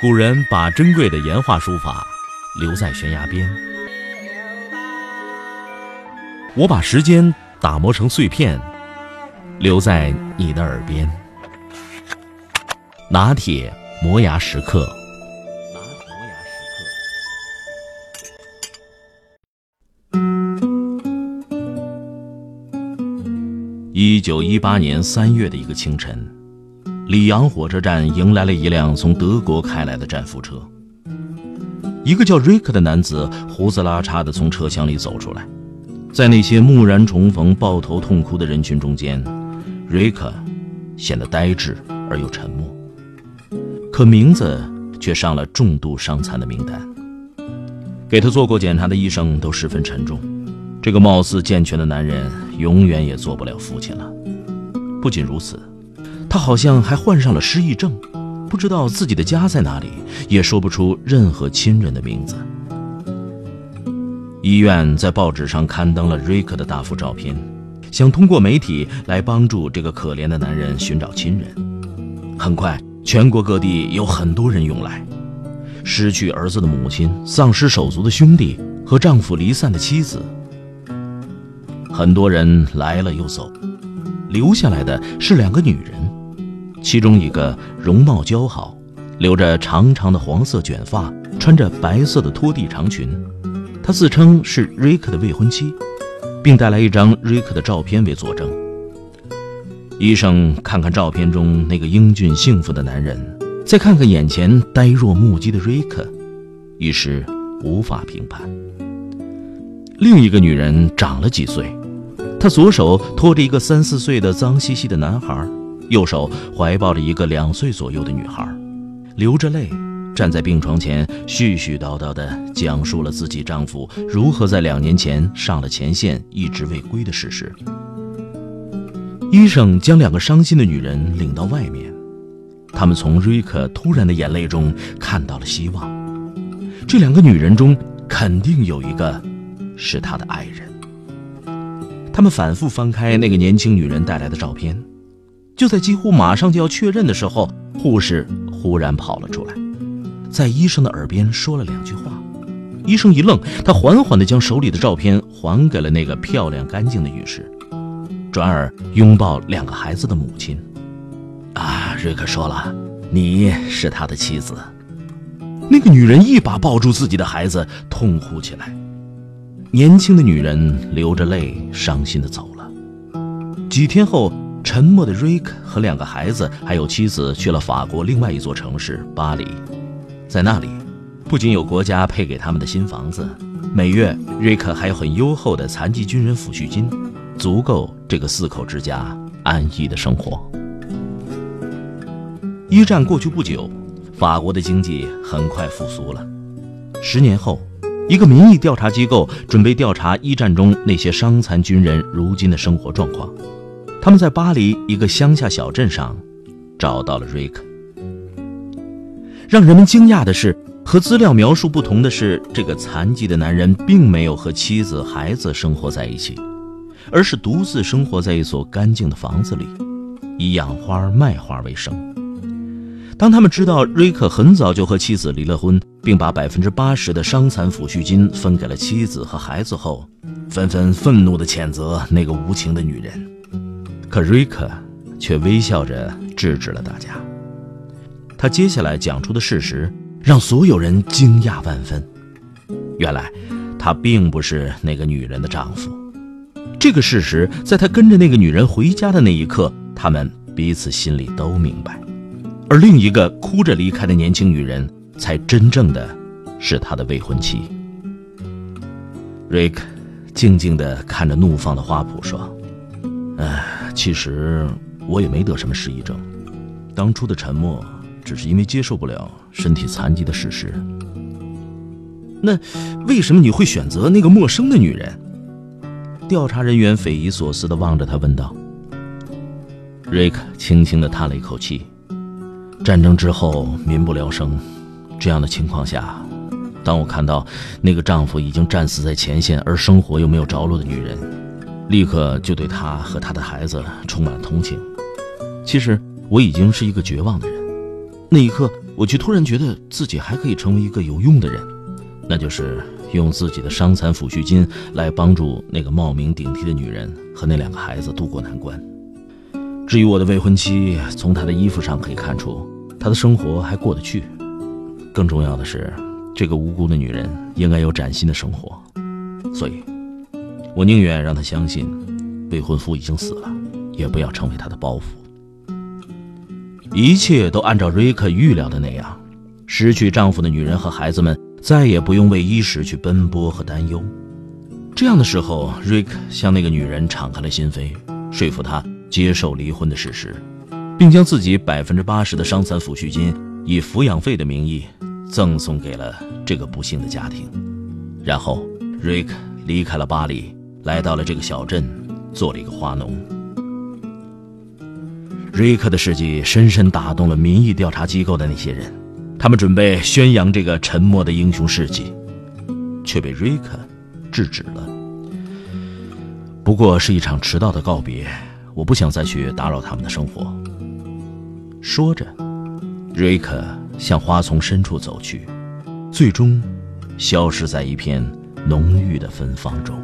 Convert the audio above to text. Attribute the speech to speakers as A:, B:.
A: 古人把珍贵的岩画书法留在悬崖边，我把时间打磨成碎片，留在你的耳边。拿铁磨牙时刻。一九一八年三月的一个清晨。里昂火车站迎来了一辆从德国开来的战俘车。一个叫瑞克的男子胡子拉碴地从车厢里走出来，在那些蓦然重逢、抱头痛哭的人群中间，瑞克显得呆滞而又沉默。可名字却上了重度伤残的名单。给他做过检查的医生都十分沉重。这个貌似健全的男人永远也做不了父亲了。不仅如此。他好像还患上了失忆症，不知道自己的家在哪里，也说不出任何亲人的名字。医院在报纸上刊登了瑞克的大幅照片，想通过媒体来帮助这个可怜的男人寻找亲人。很快，全国各地有很多人涌来，失去儿子的母亲、丧失手足的兄弟和丈夫离散的妻子，很多人来了又走，留下来的是两个女人。其中一个容貌姣好，留着长长的黄色卷发，穿着白色的拖地长裙。她自称是瑞克的未婚妻，并带来一张瑞克的照片为佐证。医生看看照片中那个英俊幸福的男人，再看看眼前呆若木鸡的瑞克，一时无法评判。另一个女人长了几岁，她左手托着一个三四岁的脏兮兮的男孩。右手怀抱着一个两岁左右的女孩，流着泪站在病床前，絮絮叨叨地讲述了自己丈夫如何在两年前上了前线，一直未归的事实。医生将两个伤心的女人领到外面，他们从瑞克突然的眼泪中看到了希望。这两个女人中肯定有一个是他的爱人。他们反复翻开那个年轻女人带来的照片。就在几乎马上就要确认的时候，护士忽然跑了出来，在医生的耳边说了两句话。医生一愣，他缓缓地将手里的照片还给了那个漂亮干净的女士，转而拥抱两个孩子的母亲。啊，瑞克说了，你是他的妻子。那个女人一把抱住自己的孩子，痛哭起来。年轻的女人流着泪，伤心地走了。几天后。沉默的瑞克和两个孩子，还有妻子，去了法国另外一座城市巴黎。在那里，不仅有国家配给他们的新房子，每月瑞克还有很优厚的残疾军人抚恤金，足够这个四口之家安逸的生活。一战过去不久，法国的经济很快复苏了。十年后，一个民意调查机构准备调查一战中那些伤残军人如今的生活状况。他们在巴黎一个乡下小镇上找到了瑞克。让人们惊讶的是，和资料描述不同的是，这个残疾的男人并没有和妻子、孩子生活在一起，而是独自生活在一所干净的房子里，以养花卖花为生。当他们知道瑞克很早就和妻子离了婚，并把百分之八十的伤残抚恤金分给了妻子和孩子后，纷纷愤怒地谴责那个无情的女人。可瑞克却微笑着制止了大家。他接下来讲出的事实让所有人惊讶万分。原来，他并不是那个女人的丈夫。这个事实在他跟着那个女人回家的那一刻，他们彼此心里都明白。而另一个哭着离开的年轻女人，才真正的是他的未婚妻。瑞克静静地看着怒放的花圃，说：“唉。”其实我也没得什么失忆症，当初的沉默只是因为接受不了身体残疾的事实。那为什么你会选择那个陌生的女人？调查人员匪夷所思地望着他问道。瑞克轻轻地叹了一口气：“战争之后民不聊生，这样的情况下，当我看到那个丈夫已经战死在前线，而生活又没有着落的女人。”立刻就对他和他的孩子充满了同情。其实我已经是一个绝望的人。那一刻，我却突然觉得自己还可以成为一个有用的人，那就是用自己的伤残抚恤金来帮助那个冒名顶替的女人和那两个孩子渡过难关。至于我的未婚妻，从她的衣服上可以看出，她的生活还过得去。更重要的是，这个无辜的女人应该有崭新的生活，所以，我宁愿让她相信未婚夫已经死了，也不要成为她的包袱。一切都按照瑞克预料的那样，失去丈夫的女人和孩子们再也不用为衣食去奔波和担忧。这样的时候，瑞克向那个女人敞开了心扉，说服她。接受离婚的事实，并将自己百分之八十的伤残抚恤金以抚养费的名义赠送给了这个不幸的家庭。然后，瑞克离开了巴黎，来到了这个小镇，做了一个花农。瑞克的事迹深深打动了民意调查机构的那些人，他们准备宣扬这个沉默的英雄事迹，却被瑞克制止了。不过是一场迟到的告别。我不想再去打扰他们的生活。说着，瑞克向花丛深处走去，最终消失在一片浓郁的芬芳中。